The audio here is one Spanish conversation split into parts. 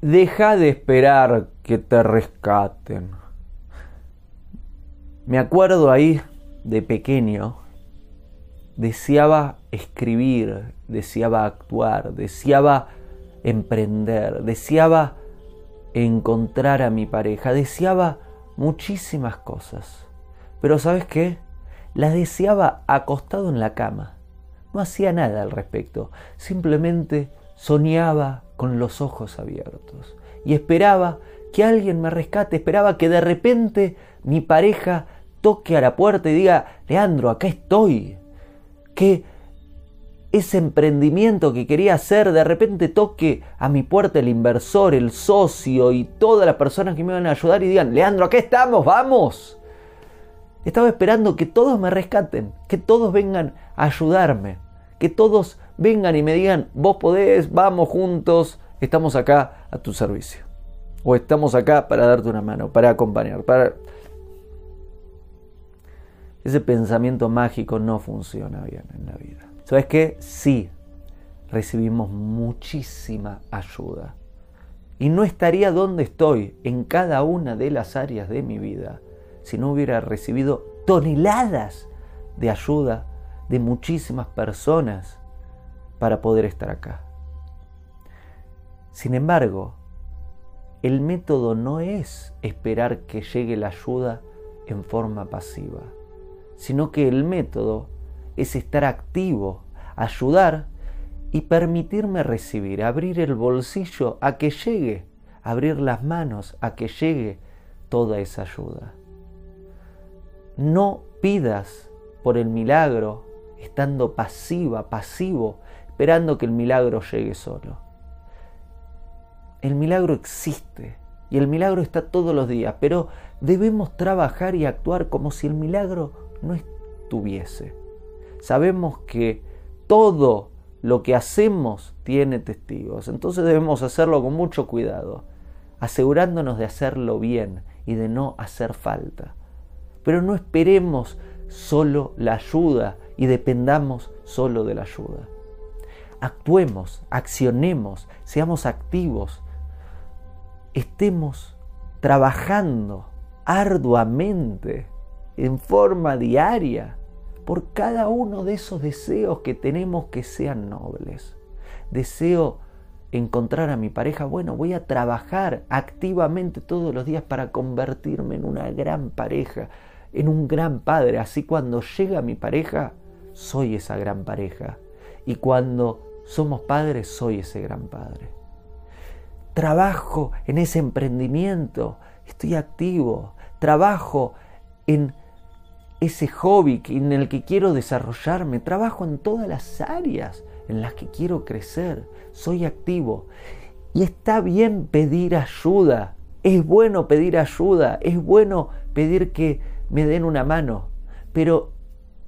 deja de esperar que te rescaten. Me acuerdo ahí de pequeño, deseaba escribir, deseaba actuar, deseaba emprender, deseaba encontrar a mi pareja, deseaba muchísimas cosas. Pero ¿sabes qué? Las deseaba acostado en la cama. No hacía nada al respecto, simplemente soñaba con los ojos abiertos y esperaba que alguien me rescate, esperaba que de repente mi pareja toque a la puerta y diga, Leandro, acá estoy. Que ese emprendimiento que quería hacer de repente toque a mi puerta el inversor, el socio y todas las personas que me iban a ayudar y digan, Leandro, acá estamos, vamos. Estaba esperando que todos me rescaten, que todos vengan a ayudarme, que todos vengan y me digan, vos podés, vamos juntos, estamos acá a tu servicio. O estamos acá para darte una mano, para acompañar, para... Ese pensamiento mágico no funciona bien en la vida. ¿Sabes qué? Sí, recibimos muchísima ayuda. Y no estaría donde estoy en cada una de las áreas de mi vida si no hubiera recibido toneladas de ayuda de muchísimas personas para poder estar acá. Sin embargo, el método no es esperar que llegue la ayuda en forma pasiva, sino que el método es estar activo, ayudar y permitirme recibir, abrir el bolsillo a que llegue, abrir las manos a que llegue toda esa ayuda. No pidas por el milagro estando pasiva, pasivo, esperando que el milagro llegue solo. El milagro existe y el milagro está todos los días, pero debemos trabajar y actuar como si el milagro no estuviese. Sabemos que todo lo que hacemos tiene testigos, entonces debemos hacerlo con mucho cuidado, asegurándonos de hacerlo bien y de no hacer falta. Pero no esperemos solo la ayuda y dependamos solo de la ayuda. Actuemos, accionemos, seamos activos, estemos trabajando arduamente, en forma diaria, por cada uno de esos deseos que tenemos que sean nobles. Deseo encontrar a mi pareja, bueno, voy a trabajar activamente todos los días para convertirme en una gran pareja, en un gran padre. Así cuando llega mi pareja, soy esa gran pareja. Y cuando somos padres, soy ese gran padre. Trabajo en ese emprendimiento, estoy activo. Trabajo en ese hobby en el que quiero desarrollarme, trabajo en todas las áreas en las que quiero crecer, soy activo. Y está bien pedir ayuda, es bueno pedir ayuda, es bueno pedir que me den una mano, pero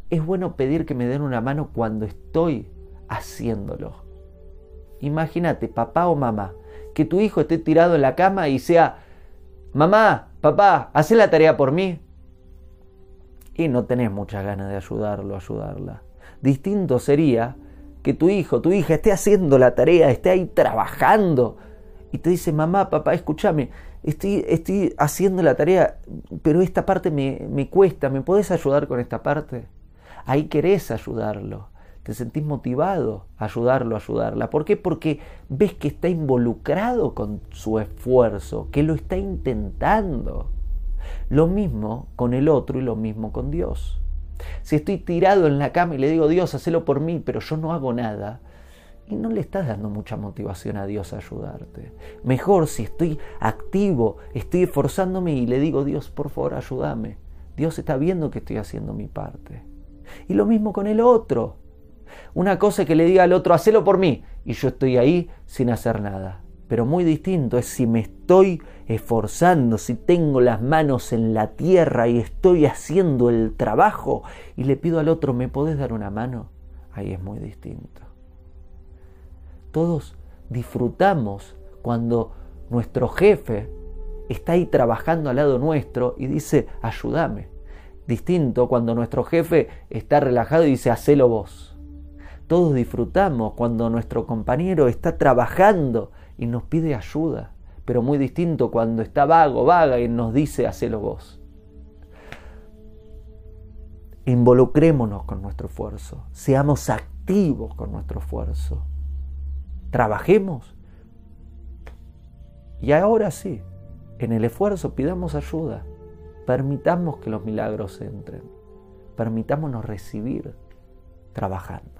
es bueno pedir que me den una mano cuando estoy haciéndolo. Imagínate, papá o mamá, que tu hijo esté tirado en la cama y sea, mamá, papá, haz la tarea por mí y no tenés muchas ganas de ayudarlo, ayudarla. Distinto sería que tu hijo, tu hija esté haciendo la tarea, esté ahí trabajando y te dice, mamá, papá, escúchame, estoy, estoy haciendo la tarea, pero esta parte me, me cuesta, ¿me podés ayudar con esta parte? Ahí querés ayudarlo, te sentís motivado a ayudarlo, a ayudarla. ¿Por qué? Porque ves que está involucrado con su esfuerzo, que lo está intentando. Lo mismo con el otro y lo mismo con Dios. Si estoy tirado en la cama y le digo, Dios, hacelo por mí, pero yo no hago nada, y no le estás dando mucha motivación a Dios a ayudarte. Mejor si estoy activo, estoy esforzándome y le digo, Dios, por favor, ayúdame. Dios está viendo que estoy haciendo mi parte. Y lo mismo con el otro. Una cosa es que le diga al otro, hacelo por mí, y yo estoy ahí sin hacer nada. Pero muy distinto es si me estoy esforzando, si tengo las manos en la tierra y estoy haciendo el trabajo y le pido al otro, ¿me podés dar una mano? Ahí es muy distinto. Todos disfrutamos cuando nuestro jefe está ahí trabajando al lado nuestro y dice, ayúdame. Distinto cuando nuestro jefe está relajado y dice, hacelo vos. Todos disfrutamos cuando nuestro compañero está trabajando y nos pide ayuda, pero muy distinto cuando está vago, vaga y nos dice hacelo vos. Involucrémonos con nuestro esfuerzo, seamos activos con nuestro esfuerzo, trabajemos. Y ahora sí, en el esfuerzo pidamos ayuda, permitamos que los milagros entren, permitámonos recibir trabajando.